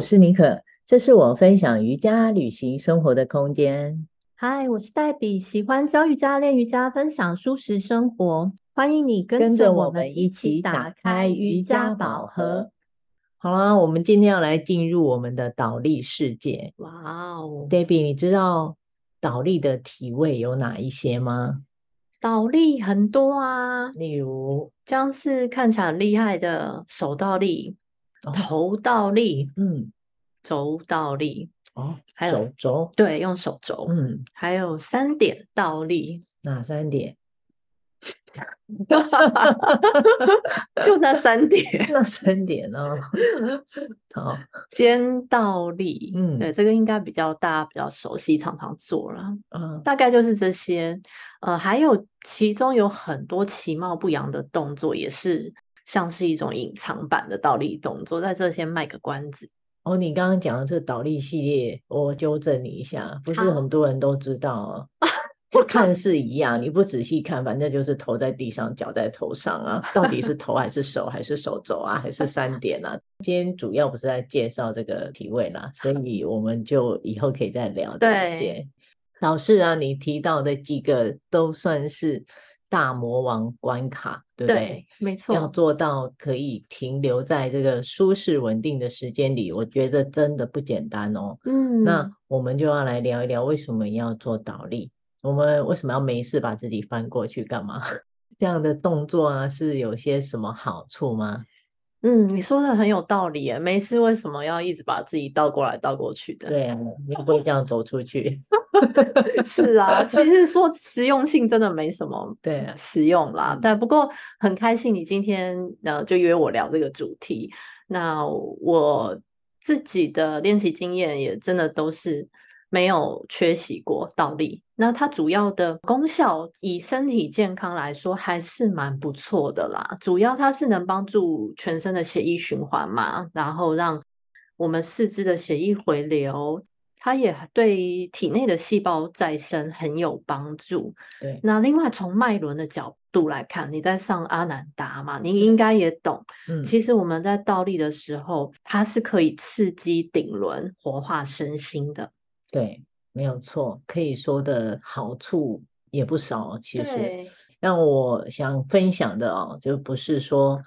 我是妮可，这是我分享瑜伽、旅行、生活的空间。嗨，我是黛比，喜欢教瑜伽、练瑜伽、分享舒适生活。欢迎你跟着我们一起打开瑜伽宝盒。好啦，我们今天要来进入我们的倒立世界。哇哦，Debbie，你知道倒立的体位有哪一些吗？倒立很多啊，例如像是看起来很厉害的手倒立、哦、头倒立，嗯，肘倒立，哦，还有手肘，对，用手肘，嗯，还有三点倒立，哪三点？就那三点，那三点哦。好，肩倒立，嗯，对，这个应该比较大家比较熟悉，常常做了。嗯，大概就是这些。呃，还有其中有很多其貌不扬的动作，也是像是一种隐藏版的倒立动作。在这先卖个关子。哦，你刚刚讲的这个倒立系列，我纠正你一下，不是很多人都知道哦。这看似一样，你不仔细看，反正就是头在地上，脚在头上啊。到底是头还是手，还是手肘啊，还是三点啊？今天主要不是在介绍这个体位啦，所以我们就以后可以再聊这些。对，老师啊，你提到的几个都算是大魔王关卡，对不对？对，没错。要做到可以停留在这个舒适稳定的时间里，我觉得真的不简单哦。嗯，那我们就要来聊一聊为什么要做倒立。我们为什么要没事把自己翻过去干嘛？这样的动作啊，是有些什么好处吗？嗯，你说的很有道理耶。没事为什么要一直把自己倒过来倒过去的？对啊，你不会这样走出去。是啊，其实说实用性真的没什么，对啊，实用啦。但不过很开心你今天呃就约我聊这个主题。那我自己的练习经验也真的都是。没有缺席过倒立，那它主要的功效以身体健康来说还是蛮不错的啦。主要它是能帮助全身的血液循环嘛，然后让我们四肢的血液回流，它也对体内的细胞再生很有帮助。对，那另外从脉轮的角度来看，你在上阿南达嘛，你应该也懂。嗯，其实我们在倒立的时候，它是可以刺激顶轮，活化身心的。对，没有错，可以说的好处也不少。其实，让我想分享的哦，就不是说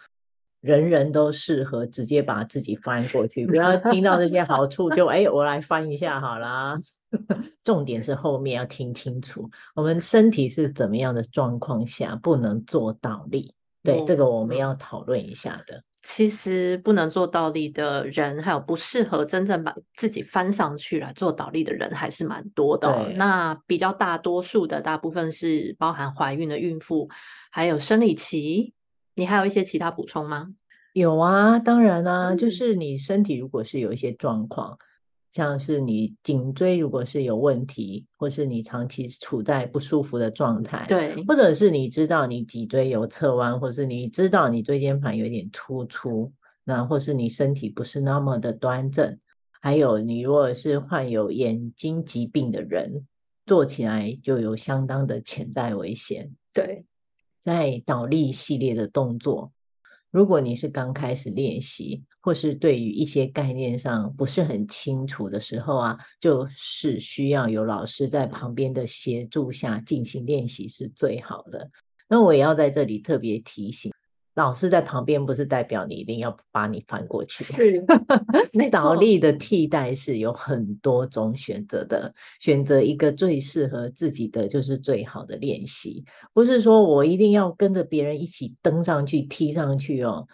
人人都适合直接把自己翻过去，不要听到这些好处就哎，我来翻一下好啦。重点是后面要听清楚，我们身体是怎么样的状况下不能做倒立？对，哦、这个我们要讨论一下的。其实不能做倒立的人，还有不适合真正把自己翻上去来做倒立的人，还是蛮多的哦。那比较大多数的大部分是包含怀孕的孕妇，还有生理期。你还有一些其他补充吗？有啊，当然啊，嗯，就是你身体如果是有一些状况。像是你颈椎如果是有问题，或是你长期处在不舒服的状态，对，或者是你知道你脊椎有侧弯，或是你知道你椎间盘有点突出，那或是你身体不是那么的端正，还有你如果是患有眼睛疾病的人，做起来就有相当的潜在危险。对，在倒立系列的动作。如果你是刚开始练习，或是对于一些概念上不是很清楚的时候啊，就是需要有老师在旁边的协助下进行练习是最好的。那我也要在这里特别提醒。老师在旁边不是代表你一定要把你翻过去。是，倒立的替代是有很多种选择的，选择一个最适合自己的就是最好的练习。不是说我一定要跟着别人一起登上去、踢上去哦，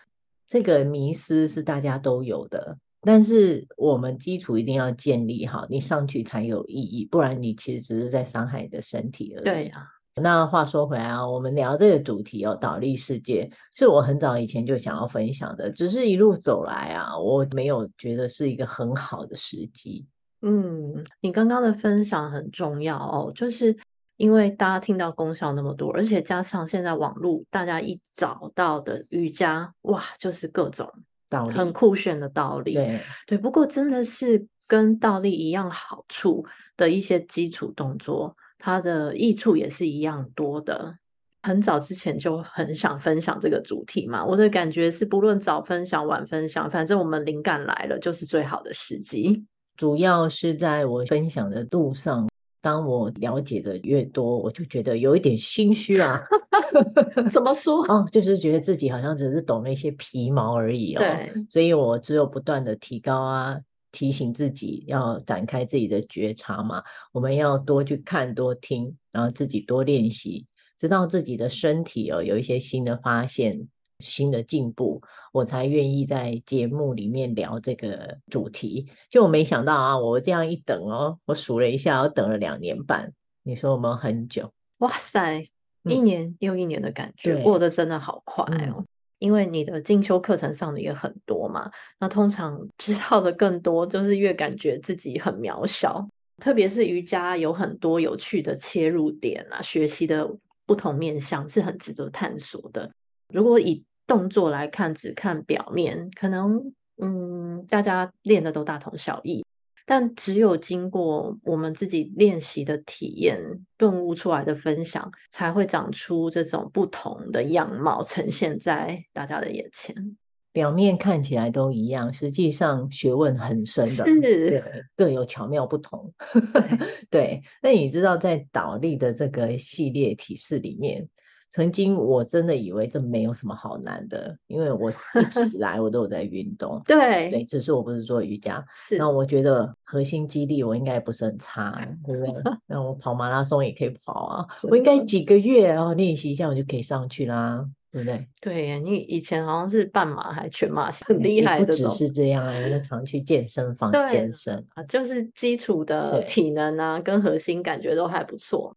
这个迷思是大家都有的。但是我们基础一定要建立好，你上去才有意义，不然你其实只是在伤害你的身体而已。对啊。那话说回来啊，我们聊这个主题哦，倒立世界是我很早以前就想要分享的，只是一路走来啊，我没有觉得是一个很好的时机。嗯，你刚刚的分享很重要哦，就是因为大家听到功效那么多，而且加上现在网络，大家一找到的瑜伽，哇，就是各种道理，很酷炫的道理。对对，不过真的是跟倒立一样好处的一些基础动作。它的益处也是一样多的，很早之前就很想分享这个主题嘛。我的感觉是，不论早分享晚分享，反正我们灵感来了就是最好的时机。主要是在我分享的路上，当我了解的越多，我就觉得有一点心虚啊。怎么说？哦，就是觉得自己好像只是懂了一些皮毛而已哦。对，所以我只有不断的提高啊。提醒自己要展开自己的觉察嘛，我们要多去看、多听，然后自己多练习，直到自己的身体哦有一些新的发现、新的进步，我才愿意在节目里面聊这个主题。就我没想到啊，我这样一等哦，我数了一下，我等了两年半。你说我们很久？哇塞，一年又一年的感觉，嗯、过得真的好快哦。嗯因为你的进修课程上的也很多嘛，那通常知道的更多，就是越感觉自己很渺小。特别是瑜伽有很多有趣的切入点啊，学习的不同面向是很值得探索的。如果以动作来看，只看表面，可能嗯，大家练的都大同小异。但只有经过我们自己练习的体验、顿悟出来的分享，才会长出这种不同的样貌，呈现在大家的眼前。表面看起来都一样，实际上学问很深的，是各有巧妙不同。对，那你知道在倒立的这个系列体式里面，曾经我真的以为这没有什么好难的，因为我一直以 来我都有在运动，对对，只是我不是做瑜伽。是，那我觉得核心肌力我应该不是很差，对不对？那我跑马拉松也可以跑啊，我应该几个月然后练习一下我就可以上去啦，对不对？对，你以前好像是半马还全马，很厉害的。不只是这样啊，我常去健身房健身啊，就是基础的体能啊跟核心感觉都还不错。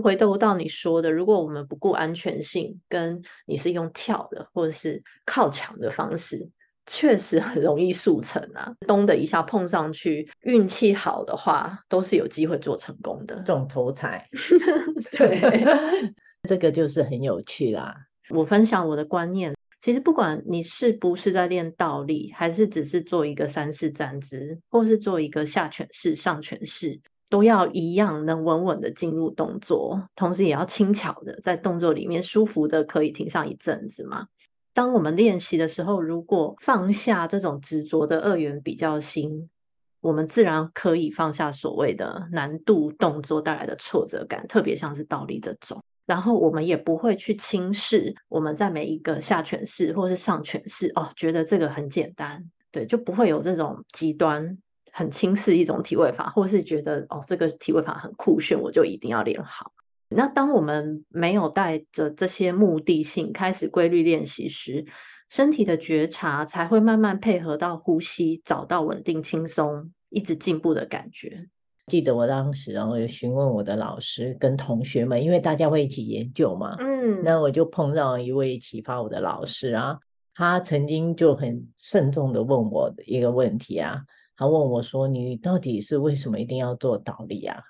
回头到你说的，如果我们不顾安全性，跟你是用跳的或者是靠墙的方式，确实很容易速成啊！咚的一下碰上去，运气好的话，都是有机会做成功的。中头彩，对，这个就是很有趣啦。我分享我的观念，其实不管你是不是在练倒立，还是只是做一个三式站姿，或是做一个下犬式、上犬式。都要一样能稳稳的进入动作，同时也要轻巧的在动作里面舒服的可以停上一阵子嘛。当我们练习的时候，如果放下这种执着的二元比较心，我们自然可以放下所谓的难度动作带来的挫折感，特别像是倒立这种。然后我们也不会去轻视我们在每一个下犬式或是上犬式哦，觉得这个很简单，对，就不会有这种极端。很轻视一种体位法，或是觉得哦，这个体位法很酷炫，我就一定要练好。那当我们没有带着这些目的性开始规律练习时，身体的觉察才会慢慢配合到呼吸，找到稳定、轻松、一直进步的感觉。记得我当时然后有询问我的老师跟同学们，因为大家会一起研究嘛，嗯，那我就碰到一位启发我的老师啊，他曾经就很慎重的问我的一个问题啊。他问我说：“你到底是为什么一定要做倒立啊？”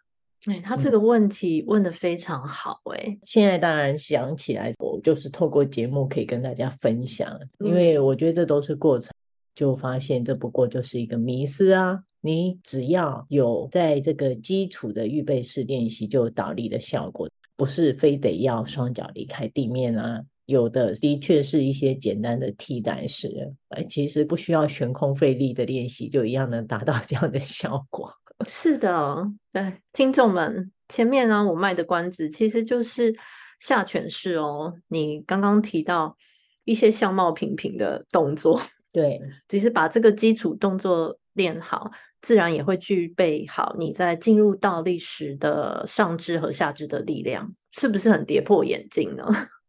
哎，他这个问题问得非常好哎、欸。现在当然想起来，我就是透过节目可以跟大家分享，因为我觉得这都是过程，就发现这不过就是一个迷思啊。你只要有在这个基础的预备式练习，就有倒立的效果，不是非得要双脚离开地面啊。有的的确是一些简单的替代式，其实不需要悬空费力的练习，就一样能达到 这样的效果。是的，对，听众们，前面呢我卖的关子其实就是下犬式哦。你刚刚提到一些相貌平平的动作，对，其实把这个基础动作练好，自然也会具备好你在进入倒立时的上肢和下肢的力量，是不是很跌破眼镜呢？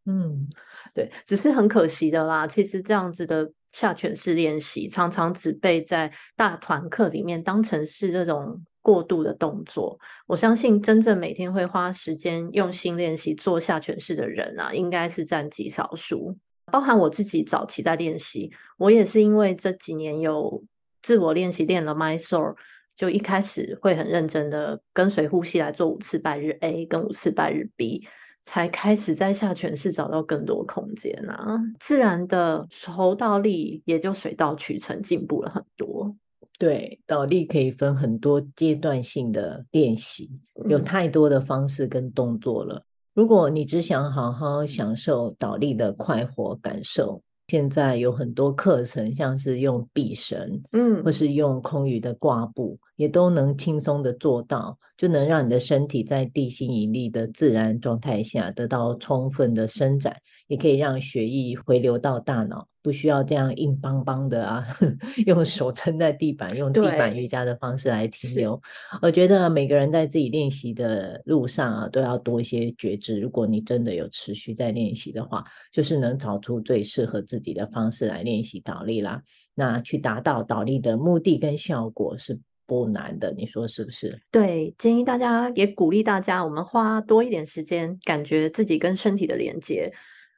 嗯，对，只是很可惜的啦。其实这样子的下犬式练习，常常只被在大团课里面当成是这种过度的动作。我相信真正每天会花时间用心练习做下犬式的人啊，应该是占极少数。包含我自己早期在练习，我也是因为这几年有自我练习练了 Mysore，就一开始会很认真的跟随呼吸来做五次拜日 A 跟五次拜日 B。才开始在下犬式找到更多空间啊，自然的头倒立也就水到渠成，进步了很多。对，倒立可以分很多阶段性的练习，有太多的方式跟动作了。如果你只想好好享受倒立的快活感受，现在有很多课程，像是用臂绳，嗯，或是用空余的挂布，也都能轻松的做到，就能让你的身体在地心引力的自然状态下得到充分的伸展，也可以让血液回流到大脑。不需要这样硬邦邦的啊，用手撑在地板，用地板瑜伽的方式来停留。我觉得每个人在自己练习的路上啊，都要多一些觉知。如果你真的有持续在练习的话，就是能找出最适合自己的方式来练习倒立啦。那去达到倒立的目的跟效果是不难的，你说是不是？对，建议大家也鼓励大家，我们花多一点时间，感觉自己跟身体的连接。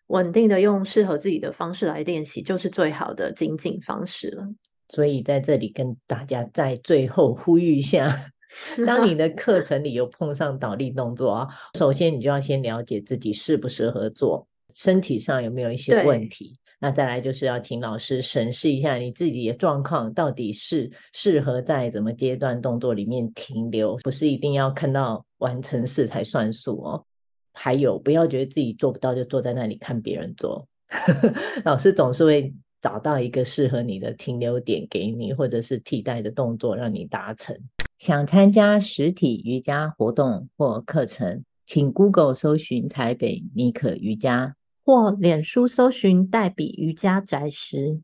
稳定的用适合自己的方式来练习，就是最好的精进方式了。所以在这里跟大家在最后呼吁一下：当你的课程里有碰上倒立动作啊，首先你就要先了解自己适不适合做，身体上有没有一些问题。那再来就是要请老师审视一下你自己的状况，到底是适合在什么阶段动作里面停留，不是一定要看到完成式才算数哦。还有，不要觉得自己做不到就坐在那里看别人做，老师总是会找到一个适合你的停留点给你，或者是替代的动作让你达成。想参加实体瑜伽活动或课程，请 Google 搜寻台北妮可瑜伽，或脸书搜寻黛比瑜伽宅时。